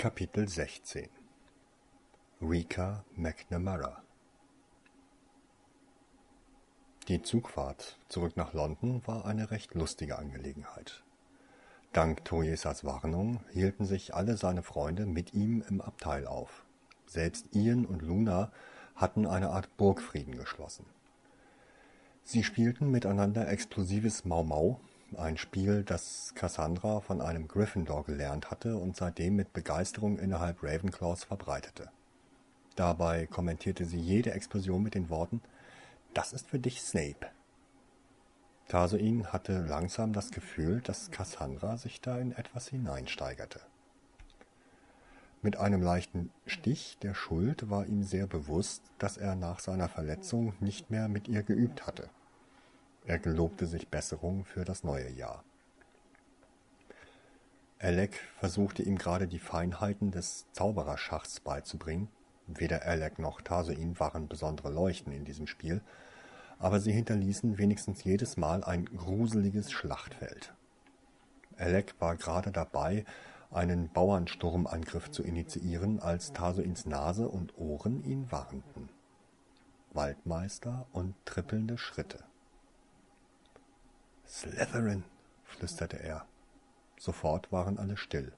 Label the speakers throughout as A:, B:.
A: Kapitel 16 Rika McNamara Die Zugfahrt zurück nach London war eine recht lustige Angelegenheit. Dank Toyesas Warnung hielten sich alle seine Freunde mit ihm im Abteil auf. Selbst Ian und Luna hatten eine Art Burgfrieden geschlossen. Sie spielten miteinander explosives Mau Mau, ein Spiel, das Cassandra von einem Gryffindor gelernt hatte und seitdem mit Begeisterung innerhalb Ravenclaws verbreitete. Dabei kommentierte sie jede Explosion mit den Worten Das ist für dich, Snape. Tarsoin hatte langsam das Gefühl, dass Cassandra sich da in etwas hineinsteigerte. Mit einem leichten Stich der Schuld war ihm sehr bewusst, dass er nach seiner Verletzung nicht mehr mit ihr geübt hatte. Er gelobte sich Besserung für das neue Jahr. Alec versuchte ihm gerade die Feinheiten des Zaubererschachs beizubringen. Weder Alec noch Tarsoin waren besondere Leuchten in diesem Spiel, aber sie hinterließen wenigstens jedes Mal ein gruseliges Schlachtfeld. Alec war gerade dabei, einen Bauernsturmangriff zu initiieren, als Tarsoins Nase und Ohren ihn warnten. Waldmeister und trippelnde Schritte. Slytherin, flüsterte er. Sofort waren alle still.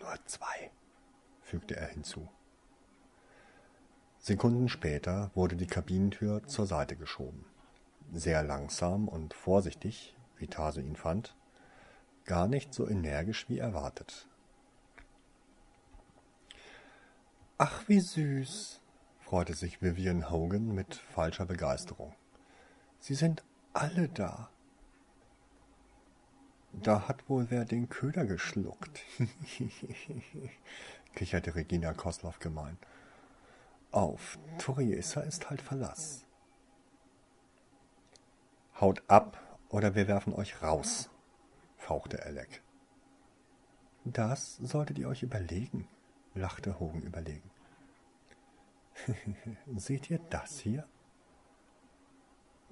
A: Nur zwei, fügte er hinzu. Sekunden später wurde die Kabinentür zur Seite geschoben. Sehr langsam und vorsichtig, wie Tase ihn fand, gar nicht so energisch wie erwartet. Ach, wie süß, freute sich Vivian Hogan mit falscher Begeisterung. Sie sind alle da. Da hat wohl wer den Köder geschluckt, kicherte Regina Kosloff gemein. Auf, Toriesa ist halt Verlass. Haut ab, oder wir werfen euch raus, fauchte Alec. Das solltet ihr euch überlegen, lachte Hogan überlegen. Seht ihr das hier?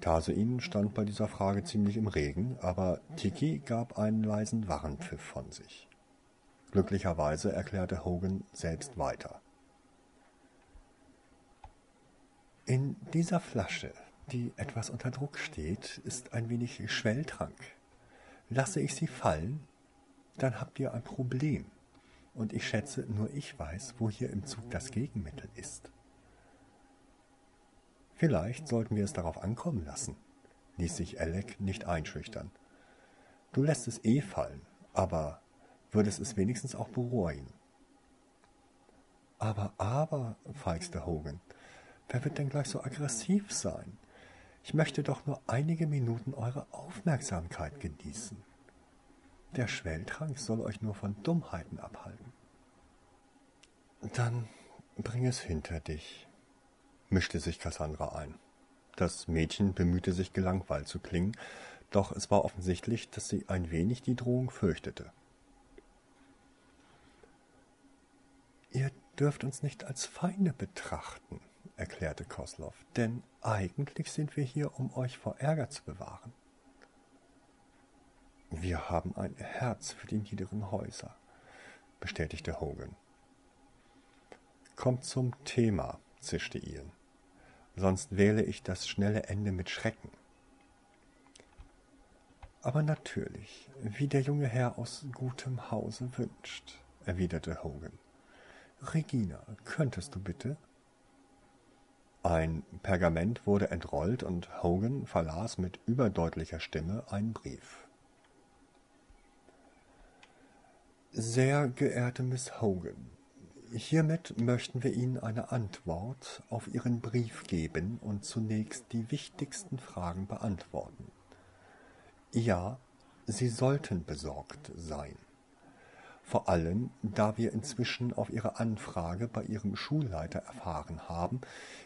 A: Tarsein stand bei dieser Frage ziemlich im Regen, aber Tiki gab einen leisen Warnpfiff von sich. Glücklicherweise erklärte Hogan selbst weiter. In dieser Flasche, die etwas unter Druck steht, ist ein wenig Schwelltrank. Lasse ich sie fallen, dann habt ihr ein Problem. Und ich schätze, nur ich weiß, wo hier im Zug das Gegenmittel ist. Vielleicht sollten wir es darauf ankommen lassen, ließ sich Alec nicht einschüchtern. Du lässt es eh fallen, aber würdest es wenigstens auch bereuen. Aber, aber, feixte Hogan, wer wird denn gleich so aggressiv sein? Ich möchte doch nur einige Minuten eure Aufmerksamkeit genießen. Der Schwelltrank soll euch nur von Dummheiten abhalten. Dann bring es hinter dich, mischte sich Cassandra ein. Das Mädchen bemühte sich gelangweilt zu klingen, doch es war offensichtlich, dass sie ein wenig die Drohung fürchtete. Ihr dürft uns nicht als Feinde betrachten, erklärte Koslow, denn eigentlich sind wir hier, um euch vor Ärger zu bewahren. Wir haben ein Herz für die niederen Häuser, bestätigte Hogan. Kommt zum Thema, zischte Ian sonst wähle ich das schnelle Ende mit Schrecken. Aber natürlich, wie der junge Herr aus gutem Hause wünscht, erwiderte Hogan. Regina, könntest du bitte? Ein Pergament wurde entrollt und Hogan verlas mit überdeutlicher Stimme einen Brief. Sehr geehrte Miss Hogan, Hiermit möchten wir Ihnen eine Antwort auf Ihren Brief geben und zunächst die wichtigsten Fragen beantworten. Ja, Sie sollten besorgt sein. Vor allem, da wir inzwischen auf Ihre Anfrage bei Ihrem Schulleiter erfahren haben,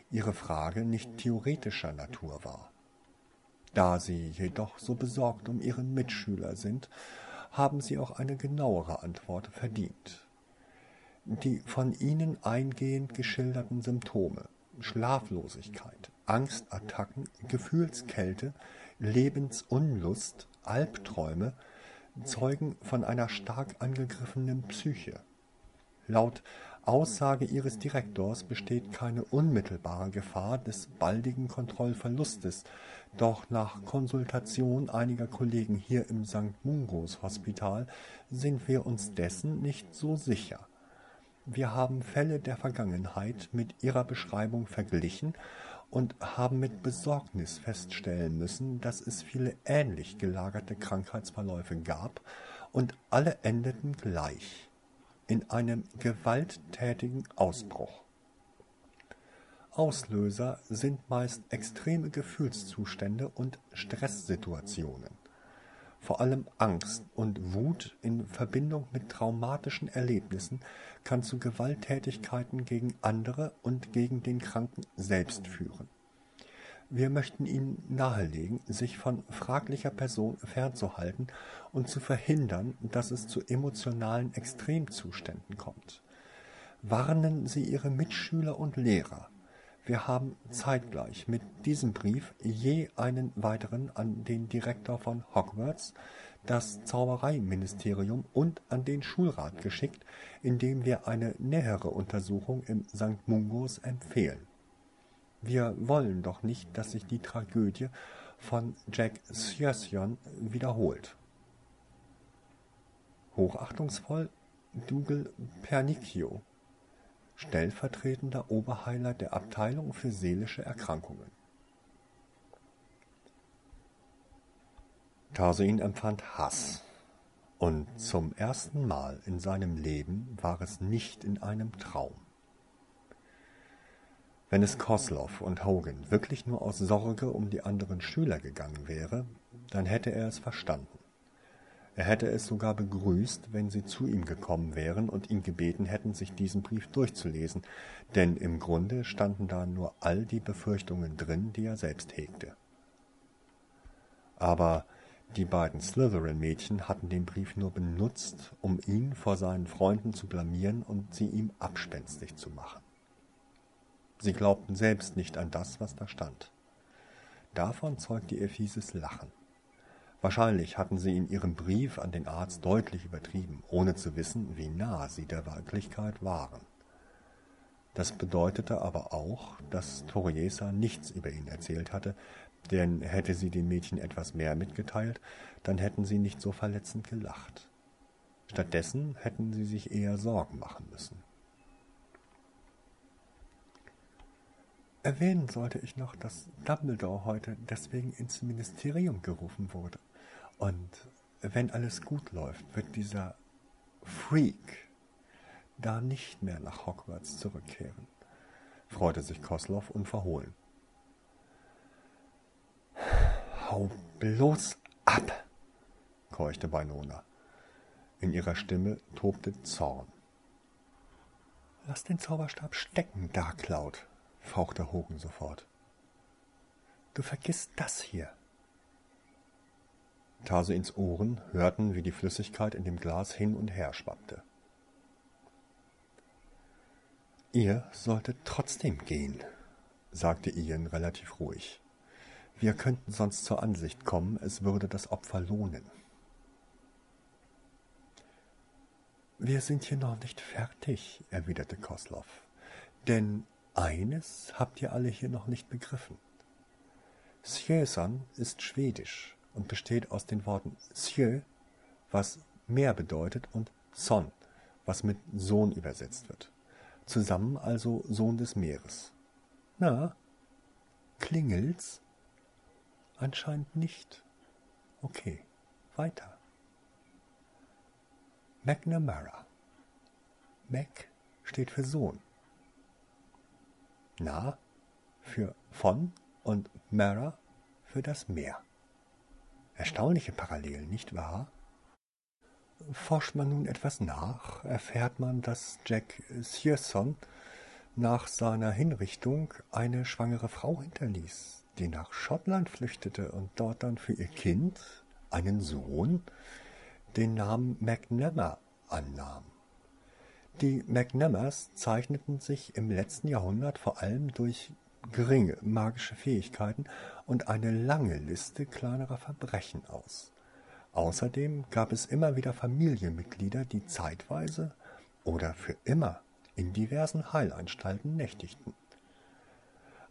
A: Ihre Frage nicht theoretischer Natur war. Da Sie jedoch so besorgt um Ihren Mitschüler sind, haben Sie auch eine genauere Antwort verdient die von Ihnen eingehend geschilderten Symptome Schlaflosigkeit, Angstattacken, Gefühlskälte, Lebensunlust, Albträume zeugen von einer stark angegriffenen Psyche. Laut Aussage ihres Direktors besteht keine unmittelbare Gefahr des baldigen Kontrollverlustes, doch nach Konsultation einiger Kollegen hier im St. Mungos Hospital sind wir uns dessen nicht so sicher. Wir haben Fälle der Vergangenheit mit ihrer Beschreibung verglichen und haben mit Besorgnis feststellen müssen, dass es viele ähnlich gelagerte Krankheitsverläufe gab und alle endeten gleich in einem gewalttätigen Ausbruch. Auslöser sind meist extreme Gefühlszustände und Stresssituationen. Vor allem Angst und Wut in Verbindung mit traumatischen Erlebnissen kann zu Gewalttätigkeiten gegen andere und gegen den Kranken selbst führen. Wir möchten Ihnen nahelegen, sich von fraglicher Person fernzuhalten und zu verhindern, dass es zu emotionalen Extremzuständen kommt. Warnen Sie Ihre Mitschüler und Lehrer. Wir haben zeitgleich mit diesem Brief je einen weiteren an den Direktor von Hogwarts, das Zaubereiministerium und an den Schulrat geschickt, in dem wir eine nähere Untersuchung im St. Mungos empfehlen. Wir wollen doch nicht, dass sich die Tragödie von Jack Sjössion wiederholt. Hochachtungsvoll Dougal Pernicchio, stellvertretender Oberheiler der Abteilung für seelische Erkrankungen. Tarsuin empfand Hass, und zum ersten Mal in seinem Leben war es nicht in einem Traum. Wenn es Koslow und Hogan wirklich nur aus Sorge um die anderen Schüler gegangen wäre, dann hätte er es verstanden. Er hätte es sogar begrüßt, wenn sie zu ihm gekommen wären und ihn gebeten hätten, sich diesen Brief durchzulesen, denn im Grunde standen da nur all die Befürchtungen drin, die er selbst hegte. Aber die beiden Slytherin-Mädchen hatten den Brief nur benutzt, um ihn vor seinen Freunden zu blamieren und sie ihm abspenstig zu machen. Sie glaubten selbst nicht an das, was da stand. Davon zeugte ihr fieses Lachen. Wahrscheinlich hatten sie in ihrem Brief an den Arzt deutlich übertrieben, ohne zu wissen, wie nah sie der Wirklichkeit waren. Das bedeutete aber auch, dass Toriesa nichts über ihn erzählt hatte, denn hätte sie den Mädchen etwas mehr mitgeteilt, dann hätten sie nicht so verletzend gelacht. Stattdessen hätten sie sich eher Sorgen machen müssen. Erwähnen sollte ich noch, dass Dumbledore heute deswegen ins Ministerium gerufen wurde. Und wenn alles gut läuft, wird dieser Freak da nicht mehr nach Hogwarts zurückkehren, freute sich Koslow unverhohlen. Hau bloß ab, keuchte Binona. In ihrer Stimme tobte Zorn. Lass den Zauberstab stecken, Darkcloud, fauchte Hogan sofort. Du vergisst das hier. Tarsuins Ohren hörten, wie die Flüssigkeit in dem Glas hin und her schwappte. Ihr solltet trotzdem gehen, sagte Ian relativ ruhig. Wir könnten sonst zur Ansicht kommen, es würde das Opfer lohnen. Wir sind hier noch nicht fertig, erwiderte Koslow. Denn eines habt ihr alle hier noch nicht begriffen. Sjösan ist schwedisch und besteht aus den Worten Sjö, was Meer bedeutet, und Son, was mit Sohn übersetzt wird. Zusammen also Sohn des Meeres. Na, klingelt's? Anscheinend nicht. Okay, weiter. McNamara. Mac steht für Sohn. Na für von und Mara für das Meer. Erstaunliche Parallelen, nicht wahr? Forscht man nun etwas nach, erfährt man, dass Jack Searson nach seiner Hinrichtung eine schwangere Frau hinterließ, die nach Schottland flüchtete und dort dann für ihr Kind, einen Sohn, den Namen McNamara annahm. Die McNamars zeichneten sich im letzten Jahrhundert vor allem durch geringe magische Fähigkeiten und eine lange Liste kleinerer Verbrechen aus. Außerdem gab es immer wieder Familienmitglieder, die zeitweise oder für immer in diversen Heilanstalten nächtigten.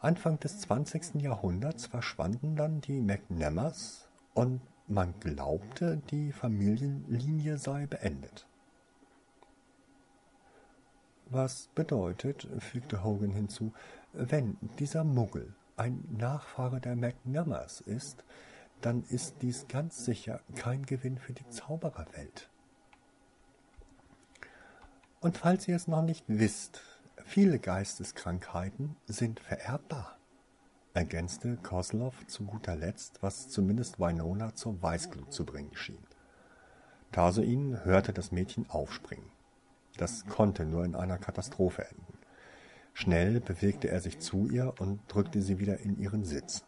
A: Anfang des 20. Jahrhunderts verschwanden dann die McNammers und man glaubte, die Familienlinie sei beendet. Was bedeutet, fügte Hogan hinzu, wenn dieser Muggel ein Nachfahre der McNammers ist, dann ist dies ganz sicher kein Gewinn für die Zaubererwelt. Und falls ihr es noch nicht wisst, viele Geisteskrankheiten sind vererbbar, ergänzte Kozlov zu guter Letzt, was zumindest Winona zur Weißglut zu bringen schien. Tarsoin hörte das Mädchen aufspringen. Das konnte nur in einer Katastrophe enden. Schnell bewegte er sich zu ihr und drückte sie wieder in ihren Sitz.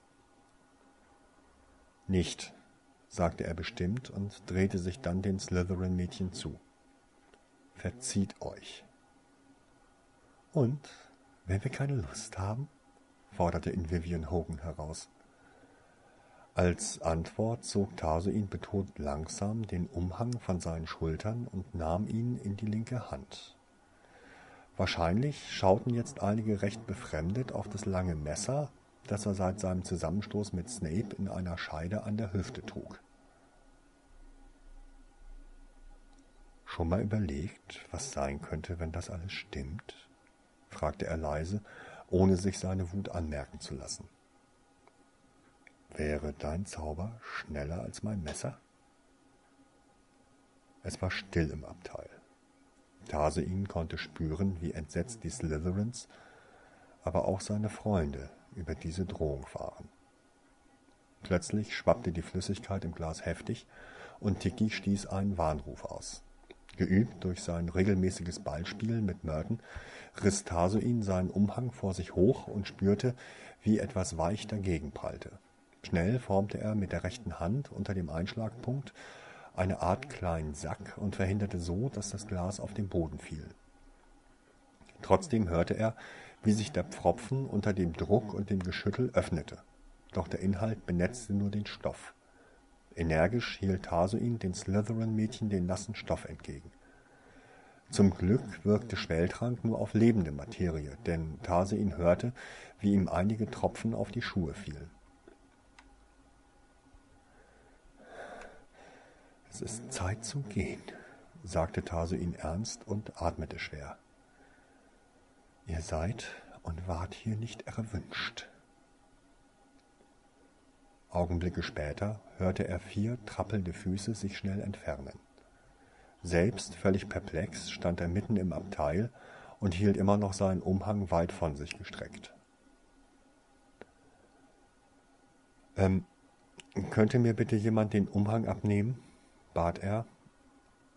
A: Nicht, sagte er bestimmt und drehte sich dann den Slytherin-Mädchen zu. Verzieht euch. Und, wenn wir keine Lust haben? forderte ihn Vivian Hogan heraus. Als Antwort zog Taso ihn betont langsam den Umhang von seinen Schultern und nahm ihn in die linke Hand. Wahrscheinlich schauten jetzt einige recht befremdet auf das lange Messer, das er seit seinem Zusammenstoß mit Snape in einer Scheide an der Hüfte trug. Schon mal überlegt, was sein könnte, wenn das alles stimmt? Fragte er leise, ohne sich seine Wut anmerken zu lassen. Wäre dein Zauber schneller als mein Messer? Es war still im Abteil. Tarsein konnte spüren, wie entsetzt die Slytherins, aber auch seine Freunde über diese Drohung waren. Plötzlich schwappte die Flüssigkeit im Glas heftig und Tiki stieß einen Warnruf aus. Geübt durch sein regelmäßiges Ballspielen mit Merton, riss Tarsoin seinen Umhang vor sich hoch und spürte, wie etwas weich dagegen prallte. Schnell formte er mit der rechten Hand unter dem Einschlagpunkt eine Art kleinen Sack und verhinderte so, dass das Glas auf den Boden fiel. Trotzdem hörte er, wie sich der Pfropfen unter dem Druck und dem Geschüttel öffnete. Doch der Inhalt benetzte nur den Stoff. Energisch hielt Tarsoin den Slytherin-Mädchen den nassen Stoff entgegen. Zum Glück wirkte Schwelltrank nur auf lebende Materie, denn Tarsein hörte, wie ihm einige Tropfen auf die Schuhe fielen. Es ist Zeit zu gehen, sagte Tarsein ernst und atmete schwer. Ihr seid und wart hier nicht erwünscht. Augenblicke später hörte er vier trappelnde Füße sich schnell entfernen. Selbst völlig perplex stand er mitten im Abteil und hielt immer noch seinen Umhang weit von sich gestreckt. Ähm, könnte mir bitte jemand den Umhang abnehmen? bat er.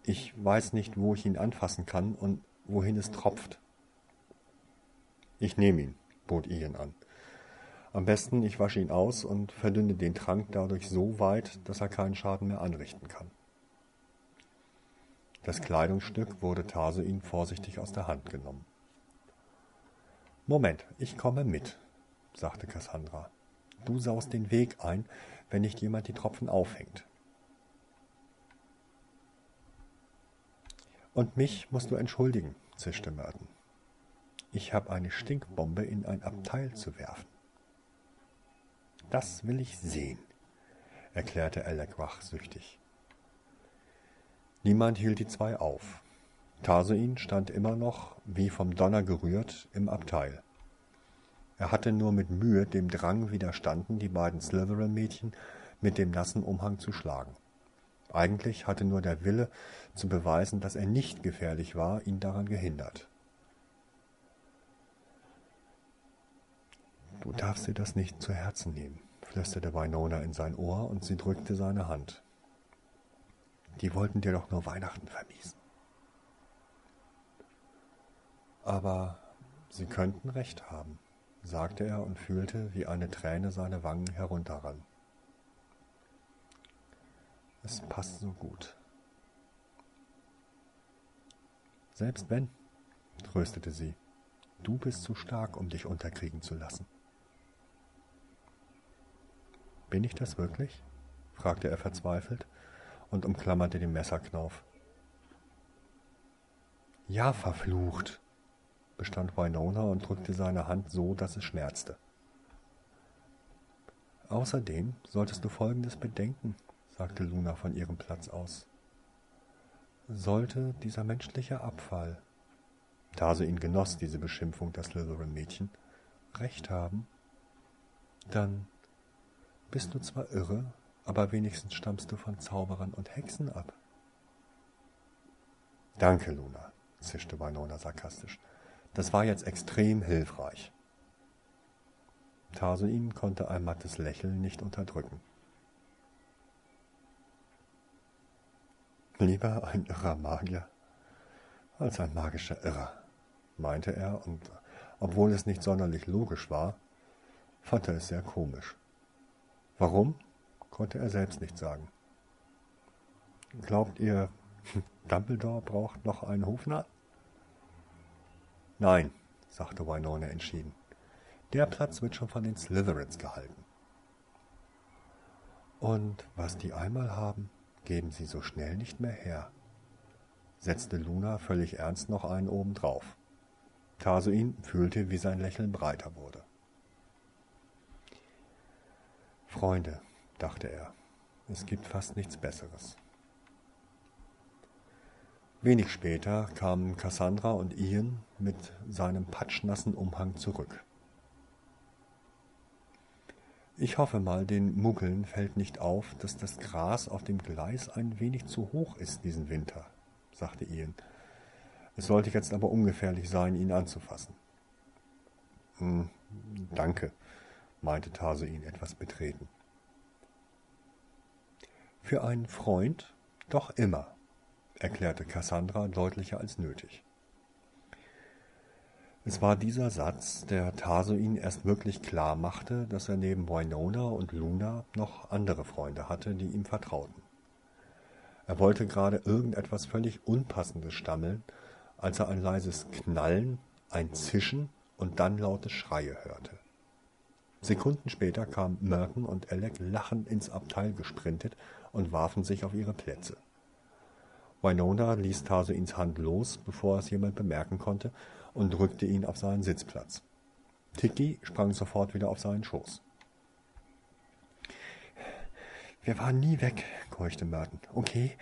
A: Ich weiß nicht, wo ich ihn anfassen kann und wohin es tropft. Ich nehme ihn, bot Ian an. Am besten, ich wasche ihn aus und verdünne den Trank dadurch so weit, dass er keinen Schaden mehr anrichten kann. Das Kleidungsstück wurde ihm vorsichtig aus der Hand genommen. Moment, ich komme mit, sagte Cassandra. Du saust den Weg ein, wenn nicht jemand die Tropfen aufhängt. Und mich musst du entschuldigen, zischte Merton. Ich habe eine Stinkbombe in ein Abteil zu werfen. Das will ich sehen, erklärte Alec wachsüchtig. Niemand hielt die zwei auf. Tarsoin stand immer noch, wie vom Donner gerührt, im Abteil. Er hatte nur mit Mühe dem Drang widerstanden, die beiden Slytherin-Mädchen mit dem nassen Umhang zu schlagen. Eigentlich hatte nur der Wille, zu beweisen, dass er nicht gefährlich war, ihn daran gehindert. Du darfst dir das nicht zu Herzen nehmen, flüsterte Winona in sein Ohr und sie drückte seine Hand. Die wollten dir doch nur Weihnachten vermiesen. Aber sie könnten recht haben, sagte er und fühlte, wie eine Träne seine Wangen herunterrann. Es passt so gut. Selbst wenn, tröstete sie, du bist zu stark, um dich unterkriegen zu lassen. Bin ich das wirklich? fragte er verzweifelt und umklammerte den Messerknauf. Ja, verflucht, bestand Winona und drückte seine Hand so, dass es schmerzte. Außerdem solltest du Folgendes bedenken, sagte Luna von ihrem Platz aus. Sollte dieser menschliche Abfall, Tarsuin genoss diese Beschimpfung der Slytherin-Mädchen, recht haben, dann bist du zwar irre, aber wenigstens stammst du von Zauberern und Hexen ab. Danke, Luna, zischte Winona sarkastisch. Das war jetzt extrem hilfreich. Tarsuin konnte ein mattes Lächeln nicht unterdrücken. Lieber ein irrer Magier als ein magischer Irrer, meinte er, und obwohl es nicht sonderlich logisch war, fand er es sehr komisch. Warum, konnte er selbst nicht sagen. Glaubt ihr, Dumbledore braucht noch einen Hofnarr? Nein, sagte Winona entschieden. Der Platz wird schon von den Slytherins gehalten. Und was die einmal haben, geben sie so schnell nicht mehr her, setzte Luna völlig ernst noch einen obendrauf. Tarsuin fühlte, wie sein Lächeln breiter wurde. Freunde, dachte er, es gibt fast nichts Besseres. Wenig später kamen Cassandra und Ian mit seinem patschnassen Umhang zurück. Ich hoffe mal, den Muggeln fällt nicht auf, dass das Gras auf dem Gleis ein wenig zu hoch ist diesen Winter, sagte Ian. Es sollte jetzt aber ungefährlich sein, ihn anzufassen. Hm, danke, meinte Tarsuin etwas betreten. Für einen Freund doch immer, erklärte Cassandra deutlicher als nötig. Es war dieser Satz, der Tarsuin erst wirklich klar machte, dass er neben Winona und Luna noch andere Freunde hatte, die ihm vertrauten. Er wollte gerade irgendetwas völlig Unpassendes stammeln, als er ein leises Knallen, ein Zischen und dann laute Schreie hörte. Sekunden später kamen Merton und Alec lachend ins Abteil gesprintet und warfen sich auf ihre Plätze. Winona ließ Tarsuins Hand los, bevor es jemand bemerken konnte, und drückte ihn auf seinen Sitzplatz. Tiki sprang sofort wieder auf seinen Schoß. Wir waren nie weg, keuchte Merton. Okay.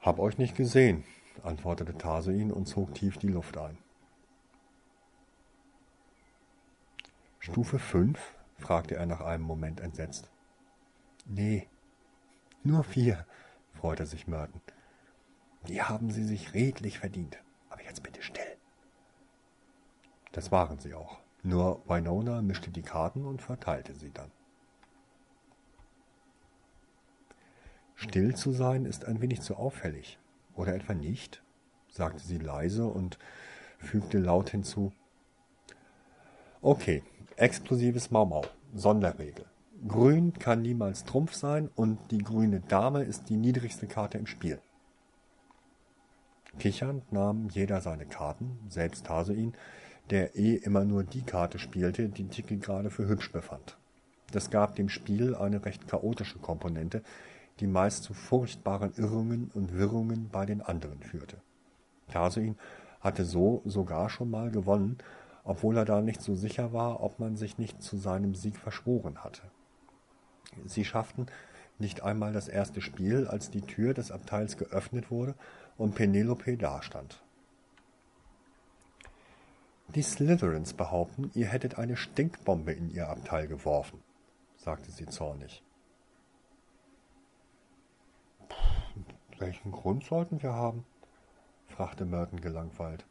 A: Hab euch nicht gesehen, antwortete Tarsuin und zog tief die Luft ein. Stufe 5? fragte er nach einem Moment entsetzt. Nee, nur vier, freute sich Merton. Die haben sie sich redlich verdient. Aber jetzt bitte still. Das waren sie auch. Nur Winona mischte die Karten und verteilte sie dann. Still zu sein ist ein wenig zu auffällig. Oder etwa nicht? sagte sie leise und fügte laut hinzu. Okay, explosives Maumau, Sonderregel. Grün kann niemals Trumpf sein und die grüne Dame ist die niedrigste Karte im Spiel. Kichernd nahm jeder seine Karten, selbst Tarsuin, der eh immer nur die Karte spielte, die Tiki gerade für hübsch befand. Das gab dem Spiel eine recht chaotische Komponente, die meist zu furchtbaren Irrungen und Wirrungen bei den anderen führte. Tarsuin hatte so sogar schon mal gewonnen, obwohl er da nicht so sicher war, ob man sich nicht zu seinem Sieg verschworen hatte. Sie schafften nicht einmal das erste Spiel, als die Tür des Abteils geöffnet wurde und Penelope dastand. Die Slytherins behaupten, ihr hättet eine Stinkbombe in ihr Abteil geworfen, sagte sie zornig. Welchen Grund sollten wir haben? fragte Merton gelangweilt.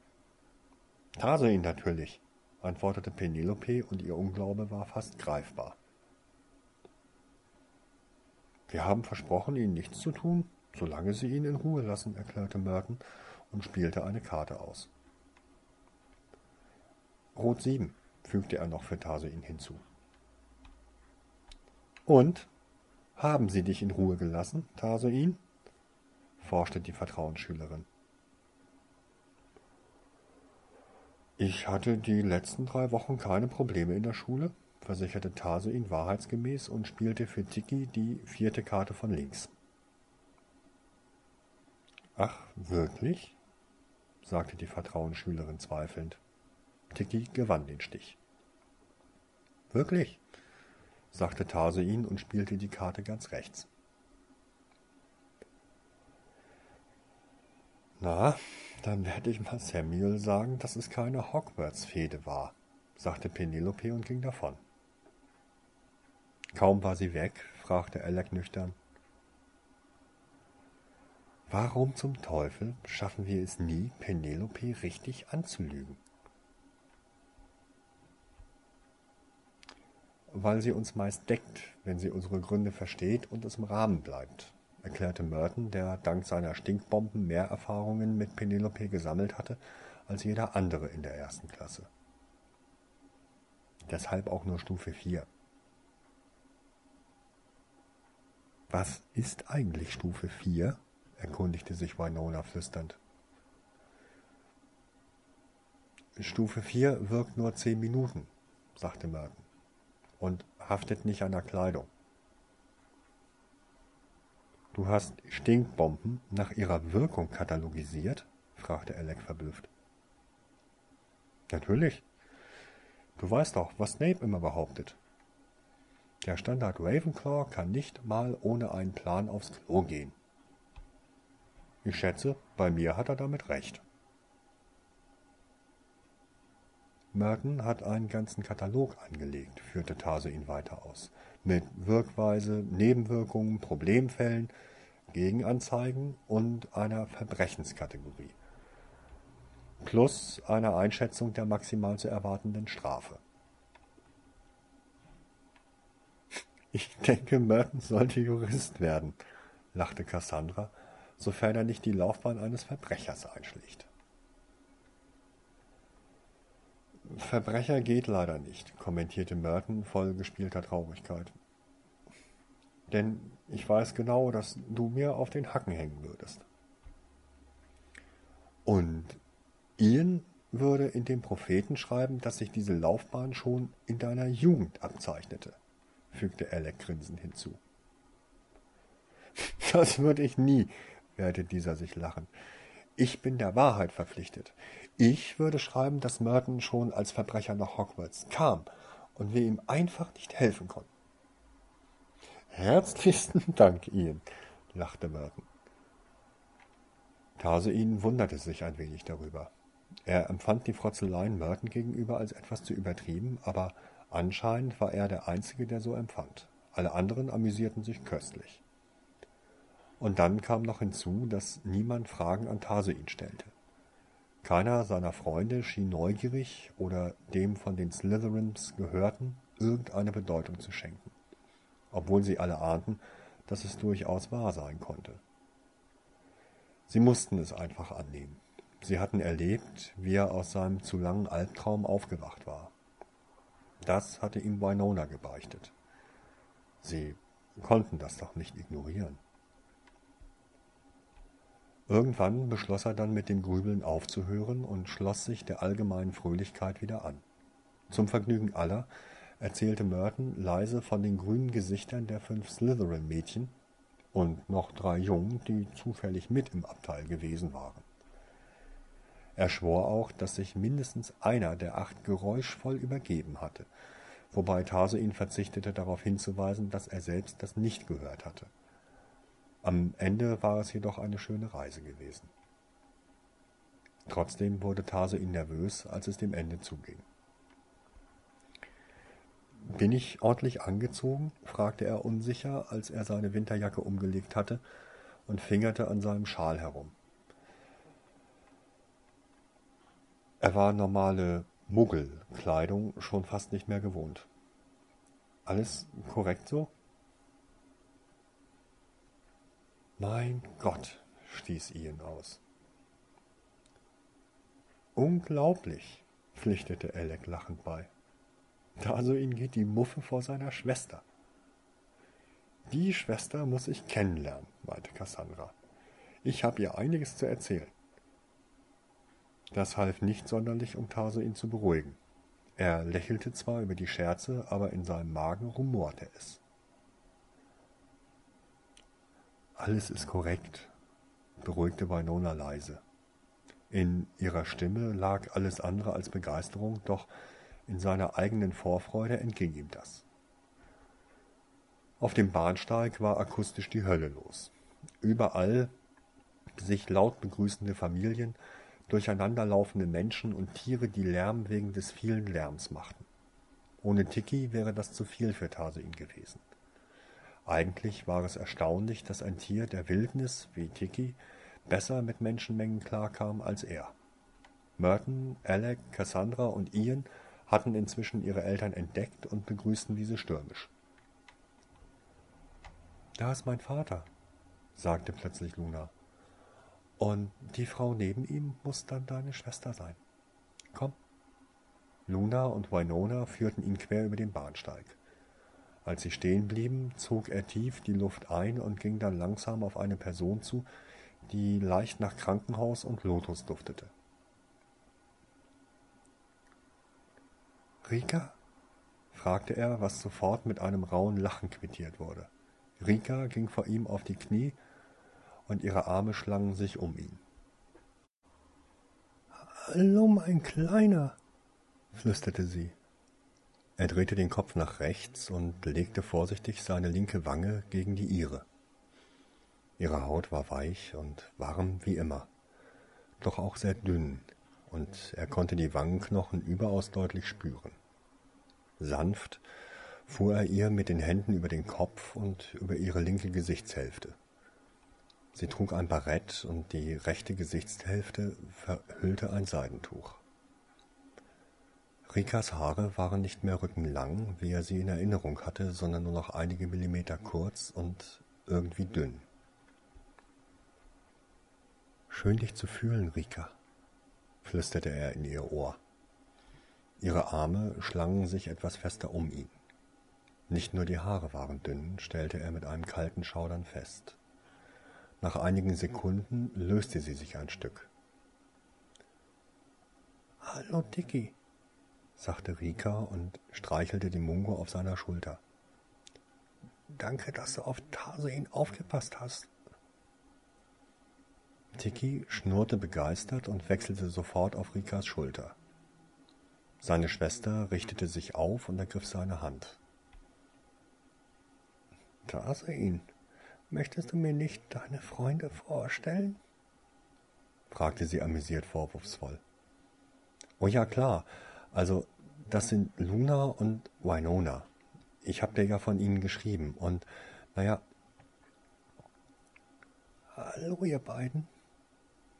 A: Tarsuin natürlich, antwortete Penelope, und ihr Unglaube war fast greifbar. Wir haben versprochen, ihnen nichts zu tun, solange sie ihn in Ruhe lassen, erklärte Merton und spielte eine Karte aus. Rot sieben, fügte er noch für Tarsuin hinzu. Und? Haben sie dich in Ruhe gelassen, Tarsuin? forschte die Vertrauensschülerin. Ich hatte die letzten drei Wochen keine Probleme in der Schule, versicherte Tarsuin wahrheitsgemäß und spielte für Tiki die vierte Karte von links. Ach, wirklich? sagte die Vertrauensschülerin zweifelnd. Tiki gewann den Stich. Wirklich? sagte Tarsuin und spielte die Karte ganz rechts. Na, dann werde ich mal Samuel sagen, dass es keine Hogwarts-Fehde war, sagte Penelope und ging davon. Kaum war sie weg, fragte Alec nüchtern. Warum zum Teufel schaffen wir es nie, Penelope richtig anzulügen? Weil sie uns meist deckt, wenn sie unsere Gründe versteht und es im Rahmen bleibt, erklärte Merton, der dank seiner Stinkbomben mehr Erfahrungen mit Penelope gesammelt hatte als jeder andere in der ersten Klasse. Deshalb auch nur Stufe 4. Was ist eigentlich Stufe 4? erkundigte sich Winona flüsternd. Stufe 4 wirkt nur zehn Minuten, sagte Merton, und haftet nicht an der Kleidung. Du hast Stinkbomben nach ihrer Wirkung katalogisiert? fragte Alec verblüfft. Natürlich. Du weißt doch, was Snape immer behauptet. Der Standard Ravenclaw kann nicht mal ohne einen Plan aufs Klo gehen. Ich schätze, bei mir hat er damit recht. Merton hat einen ganzen Katalog angelegt, führte Tase ihn weiter aus, mit Wirkweise, Nebenwirkungen, Problemfällen, Gegenanzeigen und einer Verbrechenskategorie, plus einer Einschätzung der maximal zu erwartenden Strafe. Ich denke, Merton sollte Jurist werden, lachte Cassandra, sofern er nicht die Laufbahn eines Verbrechers einschlägt. Verbrecher geht leider nicht, kommentierte Merton voll gespielter Traurigkeit. Denn ich weiß genau, dass du mir auf den Hacken hängen würdest. Und Ian würde in dem Propheten schreiben, dass sich diese Laufbahn schon in deiner Jugend abzeichnete, fügte Alec grinsend hinzu. Das würde ich nie, wehrte dieser sich lachend. Ich bin der Wahrheit verpflichtet. Ich würde schreiben, dass Merton schon als Verbrecher nach Hogwarts kam und wir ihm einfach nicht helfen konnten. Herzlichsten Dank, Ian, lachte Merton. Tarsein wunderte sich ein wenig darüber. Er empfand die Frotzeleien Merton gegenüber als etwas zu übertrieben, aber anscheinend war er der Einzige, der so empfand. Alle anderen amüsierten sich köstlich. Und dann kam noch hinzu, dass niemand Fragen an Tarsein stellte. Keiner seiner Freunde schien neugierig oder dem von den Slytherins Gehörten irgendeine Bedeutung zu schenken, obwohl sie alle ahnten, dass es durchaus wahr sein konnte. Sie mussten es einfach annehmen. Sie hatten erlebt, wie er aus seinem zu langen Albtraum aufgewacht war. Das hatte ihm Winona gebeichtet. Sie konnten das doch nicht ignorieren. Irgendwann beschloss er dann mit dem Grübeln aufzuhören und schloss sich der allgemeinen Fröhlichkeit wieder an. Zum Vergnügen aller erzählte Merton leise von den grünen Gesichtern der fünf Slytherin-Mädchen und noch drei Jungen, die zufällig mit im Abteil gewesen waren. Er schwor auch, dass sich mindestens einer der acht geräuschvoll übergeben hatte, wobei Tase ihn verzichtete, darauf hinzuweisen, dass er selbst das nicht gehört hatte. Am Ende war es jedoch eine schöne Reise gewesen. Trotzdem wurde Tase ihn nervös, als es dem Ende zuging. Bin ich ordentlich angezogen? fragte er unsicher, als er seine Winterjacke umgelegt hatte und fingerte an seinem Schal herum. Er war normale Muggelkleidung schon fast nicht mehr gewohnt. Alles korrekt so? Mein Gott, stieß Ian aus. Unglaublich, pflichtete Alec lachend bei. Da so ihn geht die Muffe vor seiner Schwester. Die Schwester muss ich kennenlernen, meinte Cassandra. Ich habe ihr einiges zu erzählen. Das half nicht sonderlich, um Taso ihn zu beruhigen. Er lächelte zwar über die Scherze, aber in seinem Magen rumorte es. Alles ist korrekt, beruhigte Winona leise. In ihrer Stimme lag alles andere als Begeisterung, doch in seiner eigenen Vorfreude entging ihm das. Auf dem Bahnsteig war akustisch die Hölle los. Überall sich laut begrüßende Familien, durcheinanderlaufende Menschen und Tiere, die Lärm wegen des vielen Lärms machten. Ohne Tiki wäre das zu viel für Tarsein gewesen. Eigentlich war es erstaunlich, dass ein Tier der Wildnis wie Tiki besser mit Menschenmengen klarkam als er. Merton, Alec, Cassandra und Ian hatten inzwischen ihre Eltern entdeckt und begrüßten diese stürmisch. Da ist mein Vater, sagte plötzlich Luna. Und die Frau neben ihm muss dann deine Schwester sein. Komm. Luna und Winona führten ihn quer über den Bahnsteig. Als sie stehen blieben, zog er tief die Luft ein und ging dann langsam auf eine Person zu, die leicht nach Krankenhaus und Lotus duftete. Rika? fragte er, was sofort mit einem rauen Lachen quittiert wurde. Rika ging vor ihm auf die Knie und ihre Arme schlangen sich um ihn. Hallo, mein Kleiner, flüsterte sie. Er drehte den Kopf nach rechts und legte vorsichtig seine linke Wange gegen die ihre. Ihre Haut war weich und warm wie immer, doch auch sehr dünn, und er konnte die Wangenknochen überaus deutlich spüren. Sanft fuhr er ihr mit den Händen über den Kopf und über ihre linke Gesichtshälfte. Sie trug ein Barett und die rechte Gesichtshälfte verhüllte ein Seidentuch. Rikas Haare waren nicht mehr rückenlang, wie er sie in Erinnerung hatte, sondern nur noch einige Millimeter kurz und irgendwie dünn. Schön dich zu fühlen, Rika, flüsterte er in ihr Ohr. Ihre Arme schlangen sich etwas fester um ihn. Nicht nur die Haare waren dünn, stellte er mit einem kalten Schaudern fest. Nach einigen Sekunden löste sie sich ein Stück. Hallo, Dicky, sagte Rika und streichelte die Mungo auf seiner Schulter. Danke, dass du auf Tarsein aufgepasst hast. Tiki schnurrte begeistert und wechselte sofort auf Rikas Schulter. Seine Schwester richtete sich auf und ergriff seine Hand. Tarsein, Möchtest du mir nicht deine Freunde vorstellen? fragte sie amüsiert vorwurfsvoll. Oh ja, klar. Also, das sind Luna und Winona. Ich hab dir ja von ihnen geschrieben. Und, naja. Hallo, ihr beiden,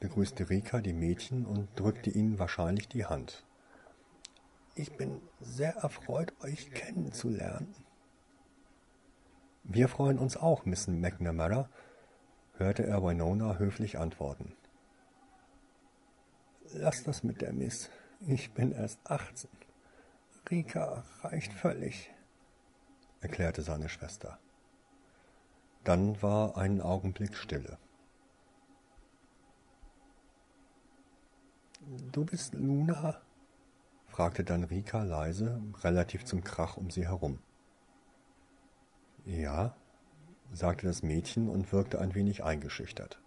A: begrüßte Rika die Mädchen und drückte ihnen wahrscheinlich die Hand. Ich bin sehr erfreut, euch kennenzulernen. Wir freuen uns auch, Miss McNamara, hörte er Winona höflich antworten. Lass das mit der Miss. Ich bin erst achtzehn. Rika reicht völlig, erklärte seine Schwester. Dann war ein Augenblick Stille. Du bist Luna? fragte dann Rika leise, relativ zum Krach um sie herum. Ja, sagte das Mädchen und wirkte ein wenig eingeschüchtert.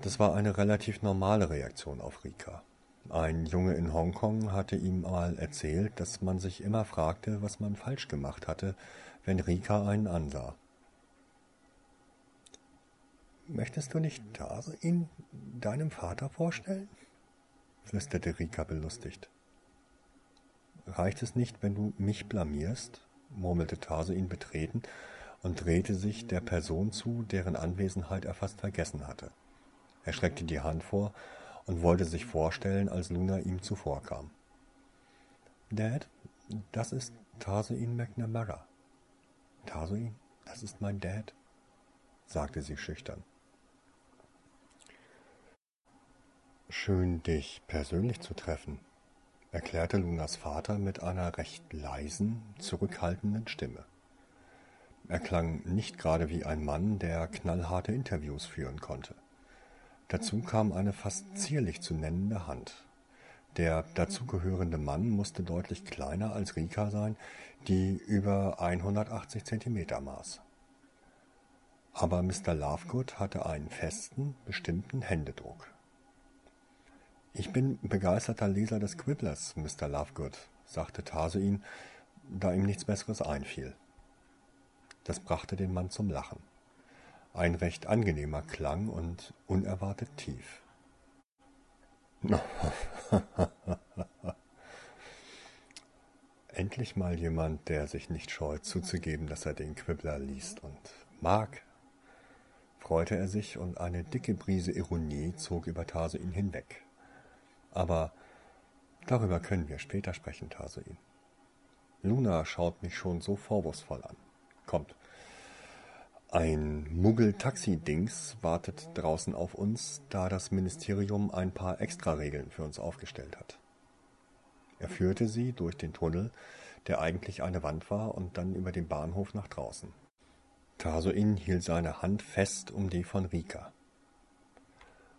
A: Das war eine relativ normale Reaktion auf Rika. Ein Junge in Hongkong hatte ihm mal erzählt, dass man sich immer fragte, was man falsch gemacht hatte, wenn Rika einen ansah. Möchtest du nicht ihn deinem Vater vorstellen? flüsterte Rika belustigt. Reicht es nicht, wenn du mich blamierst? murmelte Tase ihn betreten und drehte sich der Person zu, deren Anwesenheit er fast vergessen hatte. Er streckte die Hand vor und wollte sich vorstellen, als Luna ihm zuvorkam. Dad, das ist Tarsuin McNamara. Tarsuin, das ist mein Dad, sagte sie schüchtern. Schön, dich persönlich zu treffen, erklärte Lunas Vater mit einer recht leisen, zurückhaltenden Stimme. Er klang nicht gerade wie ein Mann, der knallharte Interviews führen konnte. Dazu kam eine fast zierlich zu nennende Hand. Der dazugehörende Mann musste deutlich kleiner als Rika sein, die über 180 Zentimeter maß. Aber Mr. Lovegood hatte einen festen, bestimmten Händedruck. Ich bin begeisterter Leser des Quibblers, Mr. Lovegood, sagte Tarsoin, da ihm nichts Besseres einfiel. Das brachte den Mann zum Lachen. Ein recht angenehmer Klang und unerwartet tief. Endlich mal jemand, der sich nicht scheut zuzugeben, dass er den Quibbler liest und mag, freute er sich und eine dicke Brise Ironie zog über Tarsuin hinweg. Aber darüber können wir später sprechen, Tarsuin. Luna schaut mich schon so vorwurfsvoll an. Kommt. Ein Muggel-Taxi-Dings wartet draußen auf uns, da das Ministerium ein paar Extraregeln für uns aufgestellt hat. Er führte sie durch den Tunnel, der eigentlich eine Wand war, und dann über den Bahnhof nach draußen. Tarsoin hielt seine Hand fest um die von Rika.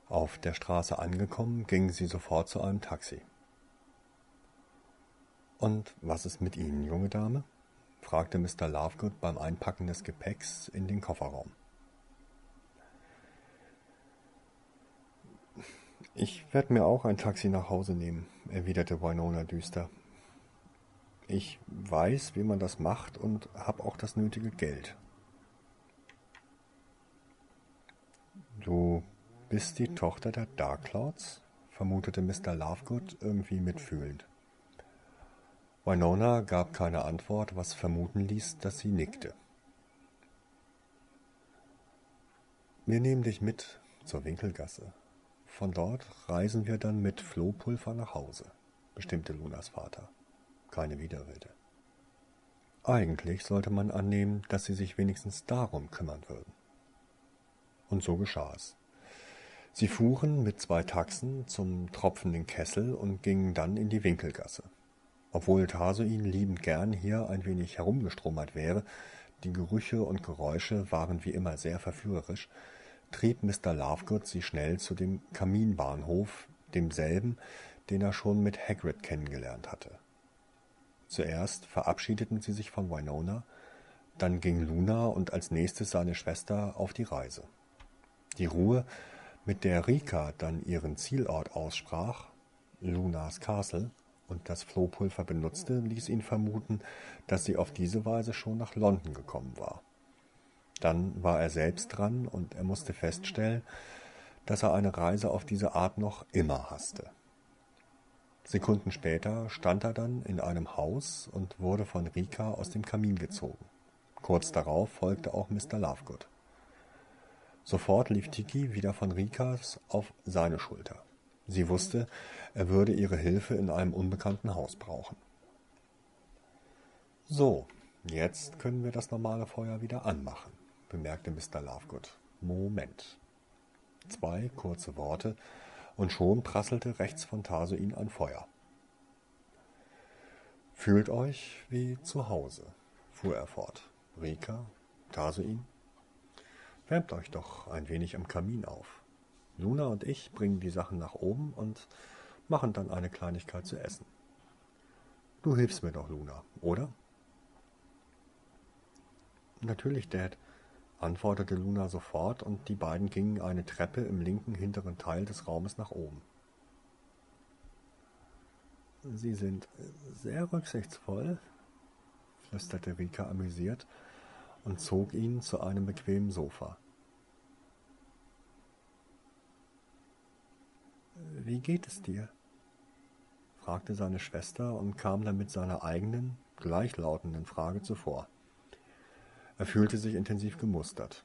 A: Auf der Straße angekommen, gingen sie sofort zu einem Taxi. Und was ist mit Ihnen, junge Dame? Fragte Mr. Lovegood beim Einpacken des Gepäcks in den Kofferraum. Ich werde mir auch ein Taxi nach Hause nehmen, erwiderte Winona düster. Ich weiß, wie man das macht und habe auch das nötige Geld. Du bist die Tochter der Darkclouds? vermutete Mr. Lovegood irgendwie mitfühlend. Winona gab keine Antwort, was vermuten ließ, dass sie nickte. Wir nehmen dich mit zur Winkelgasse. Von dort reisen wir dann mit Flohpulver nach Hause, bestimmte Lunas Vater. Keine Widerrede. Eigentlich sollte man annehmen, dass sie sich wenigstens darum kümmern würden. Und so geschah es. Sie fuhren mit zwei Taxen zum tropfenden Kessel und gingen dann in die Winkelgasse. Obwohl Tarsoin liebend gern hier ein wenig herumgestromert wäre, die Gerüche und Geräusche waren wie immer sehr verführerisch, trieb Mr. Lovegood sie schnell zu dem Kaminbahnhof, demselben, den er schon mit Hagrid kennengelernt hatte. Zuerst verabschiedeten sie sich von Winona, dann ging Luna und als nächstes seine Schwester auf die Reise. Die Ruhe, mit der Rika dann ihren Zielort aussprach, Lunas Castle, und das Flohpulver benutzte, ließ ihn vermuten, dass sie auf diese Weise schon nach London gekommen war. Dann war er selbst dran und er musste feststellen, dass er eine Reise auf diese Art noch immer hasste. Sekunden später stand er dann in einem Haus und wurde von Rika aus dem Kamin gezogen. Kurz darauf folgte auch Mr. Lovegood. Sofort lief Tiki wieder von Rikas auf seine Schulter. Sie wusste, er würde ihre Hilfe in einem unbekannten Haus brauchen. So, jetzt können wir das normale Feuer wieder anmachen, bemerkte Mr. Lovegood. Moment. Zwei kurze Worte, und schon prasselte rechts von Tarsoin ein Feuer. Fühlt euch wie zu Hause, fuhr er fort. Rika, Tarsoin, Wärmt euch doch ein wenig am Kamin auf. Luna und ich bringen die Sachen nach oben und machen dann eine Kleinigkeit zu essen. Du hilfst mir doch, Luna, oder? Natürlich, Dad, antwortete Luna sofort, und die beiden gingen eine Treppe im linken hinteren Teil des Raumes nach oben. Sie sind sehr rücksichtsvoll, flüsterte Rika amüsiert und zog ihn zu einem bequemen Sofa. Wie geht es dir? fragte seine Schwester und kam dann mit seiner eigenen, gleichlautenden Frage zuvor. Er fühlte sich intensiv gemustert.